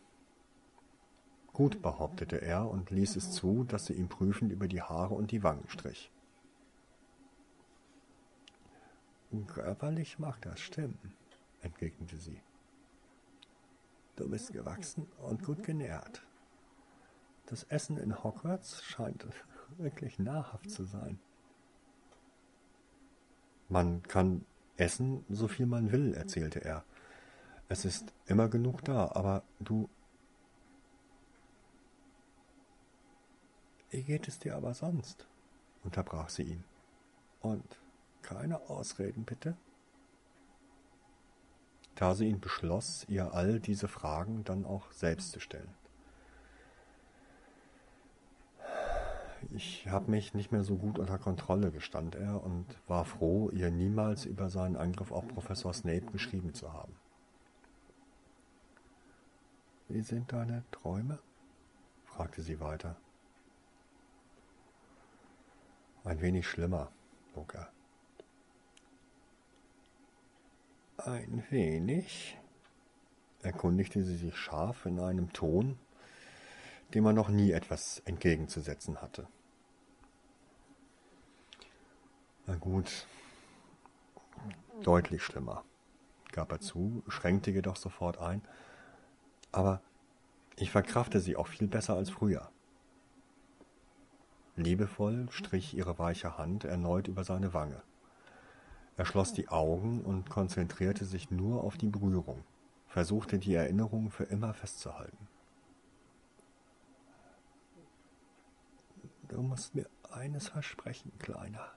A: Gut, behauptete er und ließ es zu, dass sie ihm prüfend über die Haare und die Wangen strich. Körperlich mag das stimmen, entgegnete sie. Du bist gewachsen und gut genährt. Das Essen in Hogwarts scheint wirklich nahrhaft zu sein. Man kann essen, so viel man will, erzählte er. Es ist immer genug da, aber du. Wie geht es dir aber sonst? unterbrach sie ihn. Und keine Ausreden, bitte. Tarsin beschloss, ihr all diese Fragen dann auch selbst zu stellen. Ich habe mich nicht mehr so gut unter Kontrolle, gestand er und war froh, ihr niemals über seinen Angriff auf Professor Snape geschrieben zu haben. Wie sind deine Träume? fragte sie weiter. Ein wenig schlimmer, bog er. Ein wenig, erkundigte sie sich scharf in einem Ton, dem er noch nie etwas entgegenzusetzen hatte. Na gut, deutlich schlimmer, gab er zu, schränkte jedoch sofort ein, aber ich verkrafte sie auch viel besser als früher. Liebevoll strich ihre weiche Hand erneut über seine Wange. Er schloss die Augen und konzentrierte sich nur auf die Berührung, versuchte die Erinnerung für immer festzuhalten. Du musst mir eines versprechen, Kleiner,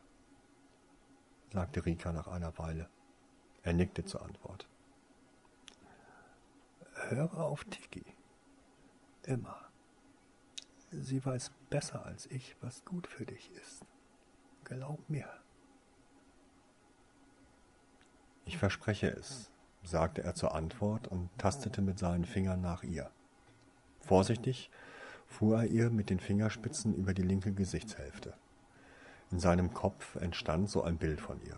A: sagte Rika nach einer Weile. Er nickte zur Antwort. Höre auf Tiki. Immer. Sie weiß besser als ich, was gut für dich ist. Glaub mir. Ich verspreche es, sagte er zur Antwort und tastete mit seinen Fingern nach ihr. Vorsichtig fuhr er ihr mit den Fingerspitzen über die linke Gesichtshälfte. In seinem Kopf entstand so ein Bild von ihr.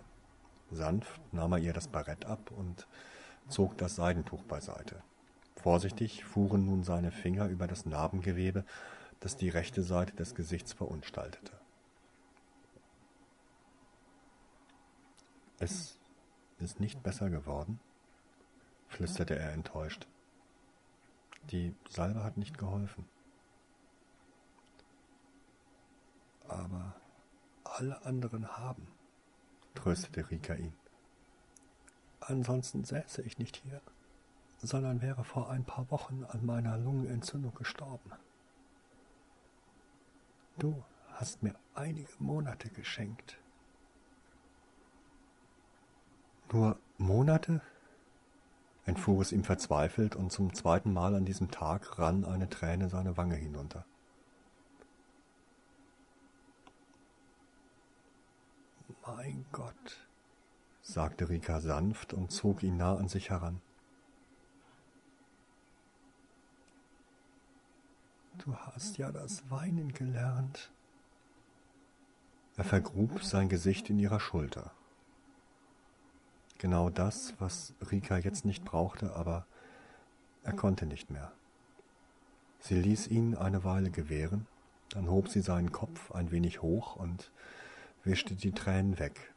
A: Sanft nahm er ihr das Barett ab und zog das Seidentuch beiseite. Vorsichtig fuhren nun seine Finger über das Narbengewebe, das die rechte Seite des Gesichts verunstaltete. Es ist nicht besser geworden? flüsterte er enttäuscht. Die Salbe hat nicht geholfen. Aber alle anderen haben, tröstete Rika ihn. Ansonsten säße ich nicht hier, sondern wäre vor ein paar Wochen an meiner Lungenentzündung gestorben. Du hast mir einige Monate geschenkt, Nur Monate? entfuhr es ihm verzweifelt, und zum zweiten Mal an diesem Tag rann eine Träne seine Wange hinunter. Mein Gott, sagte Rika sanft und zog ihn nah an sich heran. Du hast ja das Weinen gelernt. Er vergrub sein Gesicht in ihrer Schulter. Genau das, was Rika jetzt nicht brauchte, aber er konnte nicht mehr. Sie ließ ihn eine Weile gewähren, dann hob sie seinen Kopf ein wenig hoch und wischte die Tränen weg.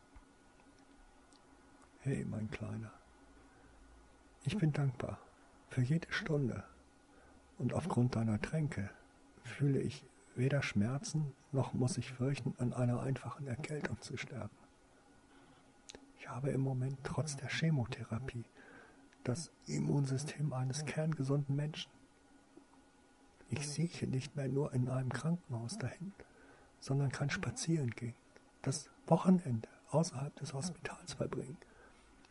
A: Hey, mein Kleiner, ich bin dankbar für jede Stunde und aufgrund deiner Tränke fühle ich weder Schmerzen noch muss ich fürchten, an einer einfachen Erkältung zu sterben. Ich habe im Moment trotz der Chemotherapie das Immunsystem eines kerngesunden Menschen. Ich sieche nicht mehr nur in einem Krankenhaus dahin, sondern kann spazieren gehen, das Wochenende außerhalb des Hospitals verbringen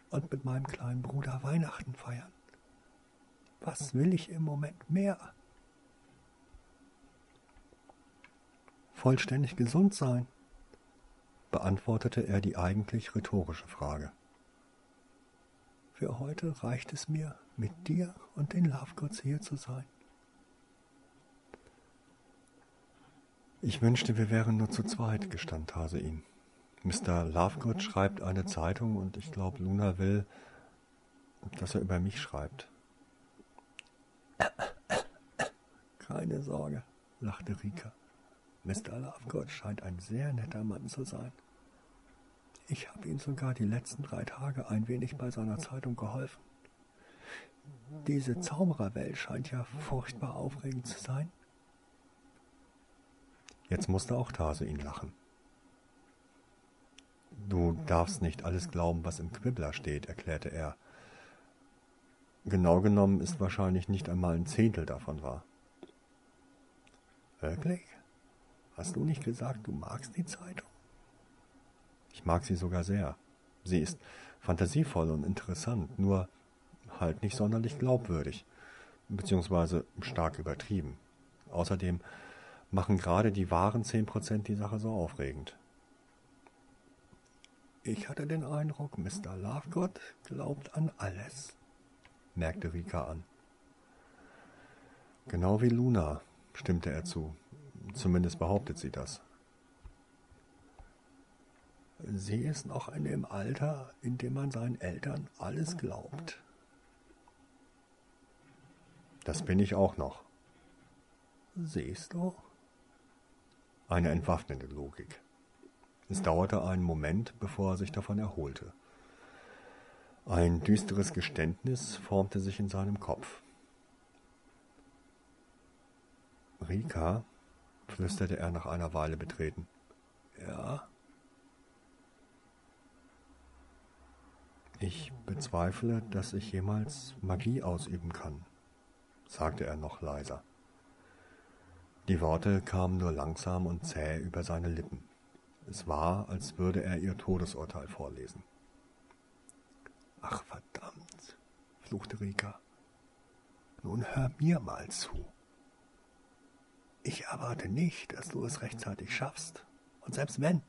A: und mit meinem kleinen Bruder Weihnachten feiern. Was will ich im Moment mehr? Vollständig gesund sein beantwortete er die eigentlich rhetorische Frage. Für heute reicht es mir, mit dir und den Lovegods hier zu sein. Ich wünschte, wir wären nur zu zweit, gestand Hase ihm. Mr. Lovegood schreibt eine Zeitung und ich glaube, Luna will, dass er über mich schreibt. Keine Sorge, lachte Rika. Mr. Lovegood scheint ein sehr netter Mann zu sein. Ich habe ihm sogar die letzten drei Tage ein wenig bei seiner Zeitung geholfen. Diese Zaubererwelt scheint ja furchtbar aufregend zu sein. Jetzt musste auch Tase ihn lachen. Du darfst nicht alles glauben, was im Quibbler steht, erklärte er. Genau genommen ist wahrscheinlich nicht einmal ein Zehntel davon wahr. Wirklich? Hast du nicht gesagt, du magst die Zeitung? Ich mag sie sogar sehr. Sie ist fantasievoll und interessant, nur halt nicht sonderlich glaubwürdig, beziehungsweise stark übertrieben. Außerdem machen gerade die wahren zehn Prozent die Sache so aufregend. Ich hatte den Eindruck, Mr. Lovegood glaubt an alles, merkte Rika an. Genau wie Luna, stimmte er zu. Zumindest behauptet sie das. Sie ist noch in dem Alter, in dem man seinen Eltern alles glaubt. Das bin ich auch noch. Siehst du? Eine entwaffnende Logik. Es dauerte einen Moment, bevor er sich davon erholte. Ein düsteres Geständnis formte sich in seinem Kopf. Rika, flüsterte er nach einer Weile betreten. Ja? Ich bezweifle, dass ich jemals Magie ausüben kann, sagte er noch leiser. Die Worte kamen nur langsam und zäh über seine Lippen. Es war, als würde er ihr Todesurteil vorlesen. Ach verdammt, fluchte Rika. Nun hör mir mal zu. Ich erwarte nicht, dass du es rechtzeitig schaffst. Und selbst wenn,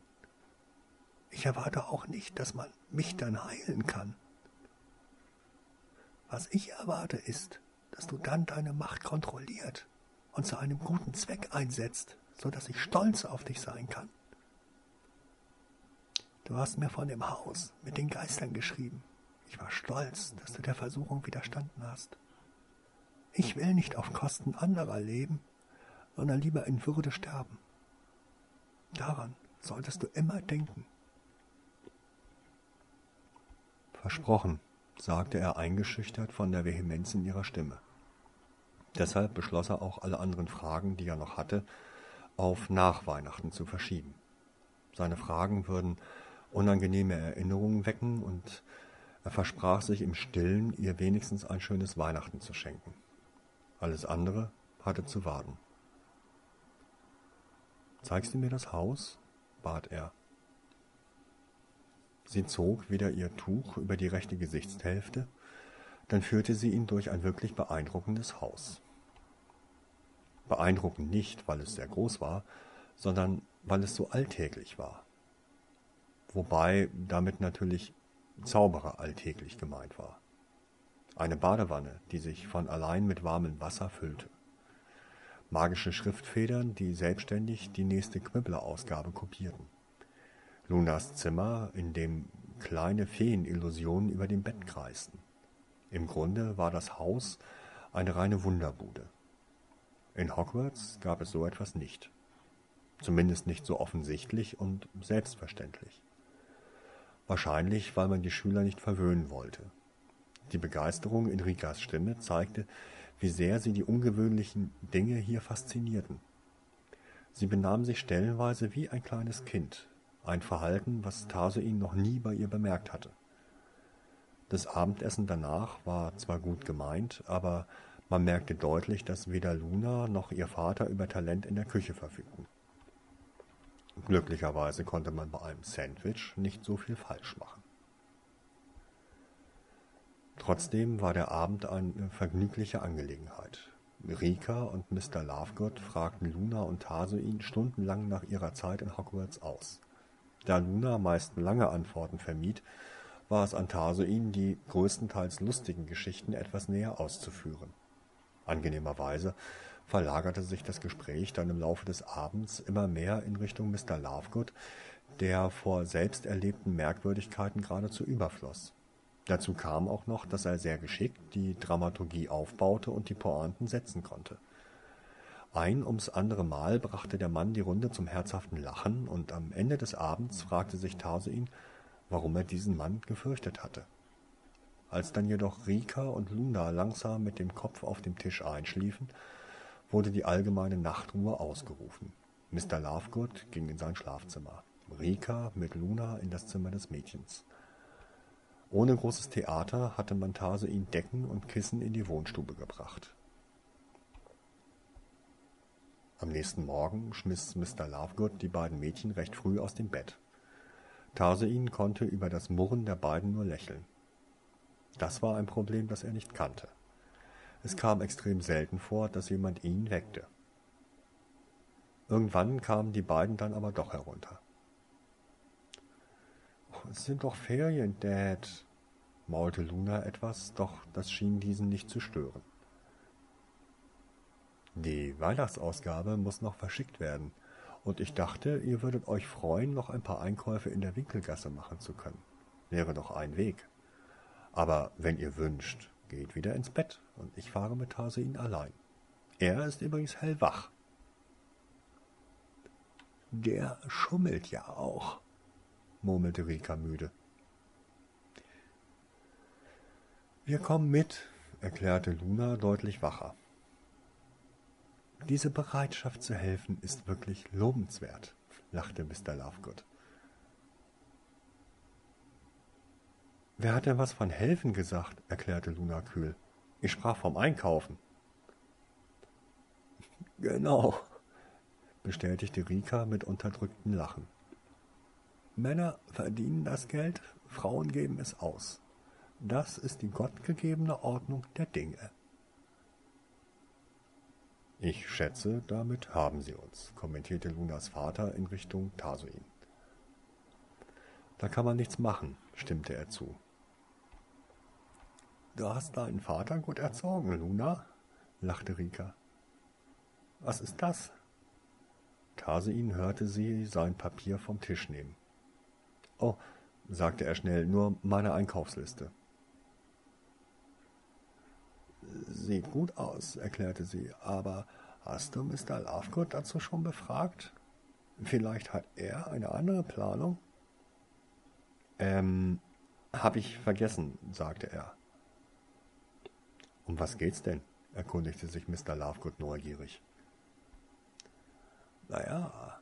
A: ich erwarte auch nicht, dass man mich dann heilen kann. Was ich erwarte ist, dass du dann deine Macht kontrolliert und zu einem guten Zweck einsetzt, so dass ich stolz auf dich sein kann. Du hast mir von dem Haus mit den Geistern geschrieben. Ich war stolz, dass du der Versuchung widerstanden hast. Ich will nicht auf Kosten anderer leben, sondern lieber in Würde sterben. Daran solltest du immer denken. Versprochen, sagte er eingeschüchtert von der Vehemenz in ihrer Stimme. Deshalb beschloss er auch alle anderen Fragen, die er noch hatte, auf nach Weihnachten zu verschieben. Seine Fragen würden unangenehme Erinnerungen wecken und er versprach sich im stillen, ihr wenigstens ein schönes Weihnachten zu schenken. Alles andere hatte zu warten. Zeigst du mir das Haus? bat er. Sie zog wieder ihr Tuch über die rechte Gesichtshälfte, dann führte sie ihn durch ein wirklich beeindruckendes Haus beeindruckend nicht, weil es sehr groß war, sondern weil es so alltäglich war. Wobei damit natürlich Zauberer alltäglich gemeint war. Eine Badewanne, die sich von allein mit warmem Wasser füllte. Magische Schriftfedern, die selbstständig die nächste Quibbler-Ausgabe kopierten. Lunas Zimmer, in dem kleine Feenillusionen über dem Bett kreisten. Im Grunde war das Haus eine reine Wunderbude. In Hogwarts gab es so etwas nicht. Zumindest nicht so offensichtlich und selbstverständlich. Wahrscheinlich, weil man die Schüler nicht verwöhnen wollte. Die Begeisterung in Rikas Stimme zeigte, wie sehr sie die ungewöhnlichen Dinge hier faszinierten. Sie benahm sich stellenweise wie ein kleines Kind, ein Verhalten, was Tarsoin noch nie bei ihr bemerkt hatte. Das Abendessen danach war zwar gut gemeint, aber man merkte deutlich, dass weder Luna noch ihr Vater über Talent in der Küche verfügten. Glücklicherweise konnte man bei einem Sandwich nicht so viel falsch machen. Trotzdem war der Abend eine vergnügliche Angelegenheit. Rika und Mr. Lovegood fragten Luna und Tarsoin stundenlang nach ihrer Zeit in Hogwarts aus. Da Luna meist lange Antworten vermied, war es an Tarsoin, die größtenteils lustigen Geschichten etwas näher auszuführen. Angenehmerweise verlagerte sich das Gespräch dann im Laufe des Abends immer mehr in Richtung Mr. Lovegood, der vor selbst erlebten Merkwürdigkeiten geradezu überfloss. Dazu kam auch noch, dass er sehr geschickt die Dramaturgie aufbaute und die Pointen setzen konnte. Ein ums andere Mal brachte der Mann die Runde zum herzhaften Lachen, und am Ende des Abends fragte sich Tarse warum er diesen Mann gefürchtet hatte. Als dann jedoch Rika und Luna langsam mit dem Kopf auf dem Tisch einschliefen, wurde die allgemeine Nachtruhe ausgerufen. Mr. Lovegood ging in sein Schlafzimmer, Rika mit Luna in das Zimmer des Mädchens. Ohne großes Theater hatte Mantase ihn Decken und Kissen in die Wohnstube gebracht. Am nächsten Morgen schmiss Mr. Lovegood die beiden Mädchen recht früh aus dem Bett. Tarsein konnte über das Murren der beiden nur lächeln. Das war ein Problem, das er nicht kannte. Es kam extrem selten vor, dass jemand ihn weckte. Irgendwann kamen die beiden dann aber doch herunter. Es sind doch Ferien, Dad, maulte Luna etwas, doch das schien diesen nicht zu stören. Die Weihnachtsausgabe muss noch verschickt werden, und ich dachte, ihr würdet euch freuen, noch ein paar Einkäufe in der Winkelgasse machen zu können. Wäre doch ein Weg. Aber wenn ihr wünscht, geht wieder ins Bett, und ich fahre mit Tarsein allein. Er ist übrigens hellwach. Der schummelt ja auch, murmelte Rika müde. Wir kommen mit, erklärte Luna deutlich wacher. Diese Bereitschaft zu helfen ist wirklich lobenswert, lachte Mr. Lovegood. Wer hat denn was von helfen gesagt? erklärte Luna kühl. Ich sprach vom Einkaufen. Genau, bestätigte Rika mit unterdrücktem Lachen. Männer verdienen das Geld, Frauen geben es aus. Das ist die gottgegebene Ordnung der Dinge. Ich schätze, damit haben sie uns, kommentierte Lunas Vater in Richtung Tarsuin. Da kann man nichts machen, stimmte er zu. Du hast deinen Vater gut erzogen, Luna, lachte Rika. Was ist das? Tarsuin hörte sie sein Papier vom Tisch nehmen. Oh, sagte er schnell, nur meine Einkaufsliste. Sieht gut aus, erklärte sie, aber hast du Mr. Lovegood dazu schon befragt? Vielleicht hat er eine andere Planung? Ähm, hab ich vergessen, sagte er. Um was geht's denn? erkundigte sich Mr. Lovegood neugierig. Naja,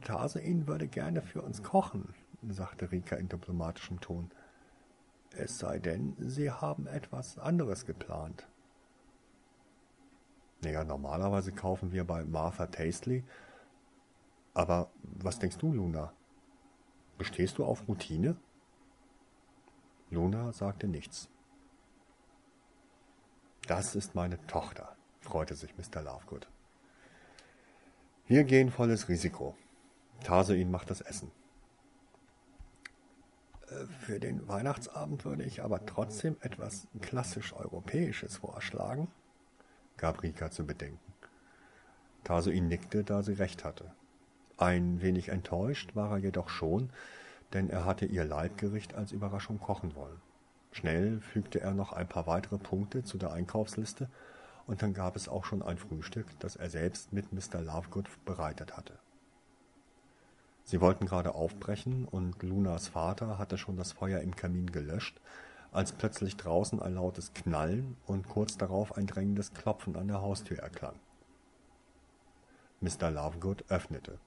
A: Tarsein würde gerne für uns kochen, sagte Rika in diplomatischem Ton. Es sei denn, Sie haben etwas anderes geplant. Naja, normalerweise kaufen wir bei Martha Tasteley. Aber was denkst du, Luna? Bestehst du auf Routine? Luna sagte nichts. Das ist meine Tochter, freute sich Mr. Lovegood. Wir gehen volles Risiko. Tarsein macht das Essen. Äh, für den Weihnachtsabend würde ich aber trotzdem etwas klassisch Europäisches vorschlagen, gab Rika zu bedenken. Tarsuin nickte, da sie recht hatte. Ein wenig enttäuscht war er jedoch schon, denn er hatte ihr Leibgericht als Überraschung kochen wollen. Schnell fügte er noch ein paar weitere Punkte zu der Einkaufsliste, und dann gab es auch schon ein Frühstück, das er selbst mit Mr. Lovegood bereitet hatte. Sie wollten gerade aufbrechen, und Lunas Vater hatte schon das Feuer im Kamin gelöscht, als plötzlich draußen ein lautes Knallen und kurz darauf ein drängendes Klopfen an der Haustür erklang. Mr. Lovegood öffnete.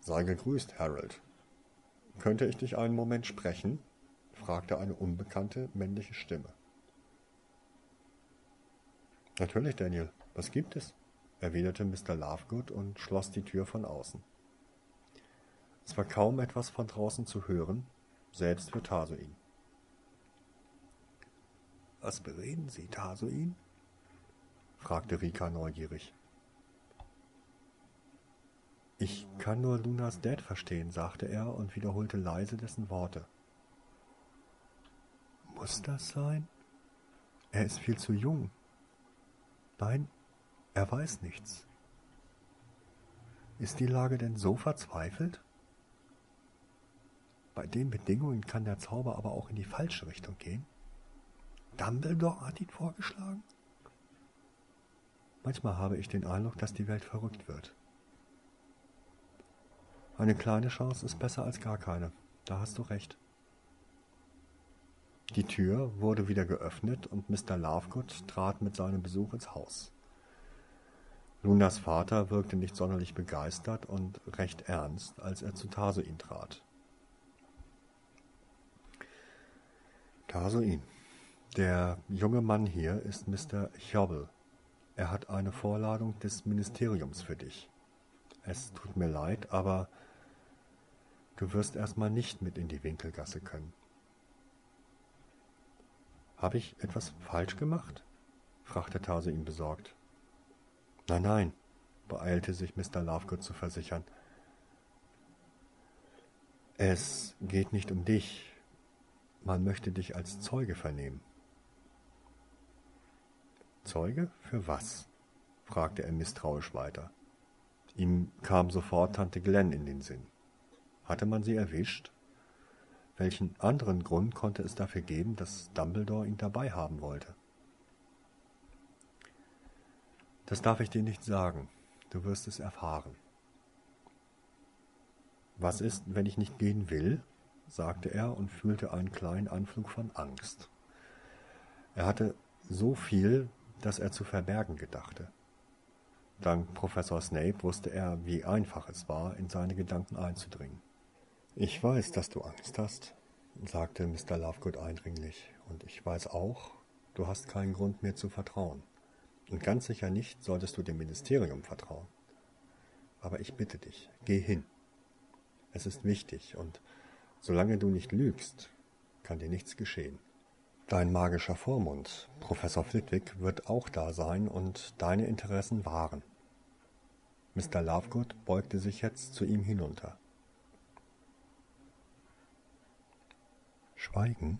A: Sei gegrüßt, Harold. Könnte ich dich einen Moment sprechen? fragte eine unbekannte männliche Stimme. Natürlich, Daniel. Was gibt es? erwiderte Mr. Lovegood und schloss die Tür von außen. Es war kaum etwas von draußen zu hören, selbst für Tarsuin. Was bereden Sie, Tarsuin? fragte Rika neugierig. Ich kann nur Lunas Dad verstehen, sagte er und wiederholte leise dessen Worte. Muss das sein? Er ist viel zu jung. Nein, er weiß nichts. Ist die Lage denn so verzweifelt? Bei den Bedingungen kann der Zauber aber auch in die falsche Richtung gehen. Dumbledore hat ihn vorgeschlagen? Manchmal habe ich den Eindruck, dass die Welt verrückt wird. Eine kleine Chance ist besser als gar keine. Da hast du recht. Die Tür wurde wieder geöffnet und Mr. Lovegood trat mit seinem Besuch ins Haus. Lunas Vater wirkte nicht sonderlich begeistert und recht ernst, als er zu Tarsuin trat. Tarsuin. Der junge Mann hier ist Mr. Chobble. Er hat eine Vorladung des Ministeriums für dich. Es tut mir leid, aber du wirst erstmal nicht mit in die Winkelgasse können. Habe ich etwas falsch gemacht? fragte Tase ihn besorgt. Nein, nein, beeilte sich Mr. Lovegood zu versichern. Es geht nicht um dich. Man möchte dich als Zeuge vernehmen. Zeuge für was? fragte er misstrauisch weiter. Ihm kam sofort Tante Glenn in den Sinn. Hatte man sie erwischt? Welchen anderen Grund konnte es dafür geben, dass Dumbledore ihn dabei haben wollte? Das darf ich dir nicht sagen. Du wirst es erfahren. Was ist, wenn ich nicht gehen will? sagte er und fühlte einen kleinen Anflug von Angst. Er hatte so viel, das er zu verbergen gedachte. Dank Professor Snape wusste er, wie einfach es war, in seine Gedanken einzudringen. Ich weiß, dass du Angst hast, sagte Mr. Lovegood eindringlich, und ich weiß auch, du hast keinen Grund mir zu vertrauen. Und ganz sicher nicht solltest du dem Ministerium vertrauen. Aber ich bitte dich, geh hin. Es ist wichtig, und solange du nicht lügst, kann dir nichts geschehen. Dein magischer Vormund, Professor Flitwick, wird auch da sein und deine Interessen wahren. Mr. Lovegood beugte sich jetzt zu ihm hinunter. Schweigen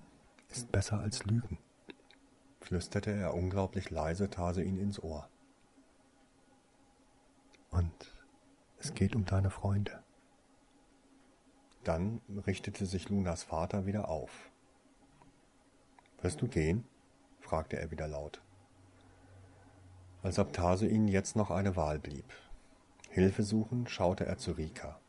A: ist besser als Lügen, flüsterte er unglaublich leise Tase ihn ins Ohr. Und es geht um deine Freunde. Dann richtete sich Lunas Vater wieder auf. Wirst du gehen? fragte er wieder laut. Als ob Tase ihnen jetzt noch eine Wahl blieb. Hilfe suchen schaute er zu Rika.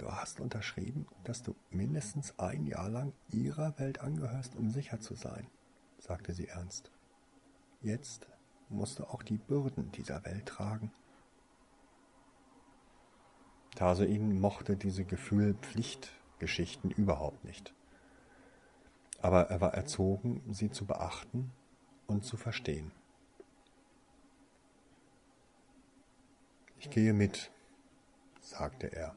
A: Du hast unterschrieben, dass du mindestens ein Jahr lang ihrer Welt angehörst, um sicher zu sein, sagte sie ernst. Jetzt musst du auch die Bürden dieser Welt tragen. Tasein mochte diese Gefühl-Pflicht-Geschichten überhaupt nicht. Aber er war erzogen, sie zu beachten und zu verstehen. Ich gehe mit, sagte er.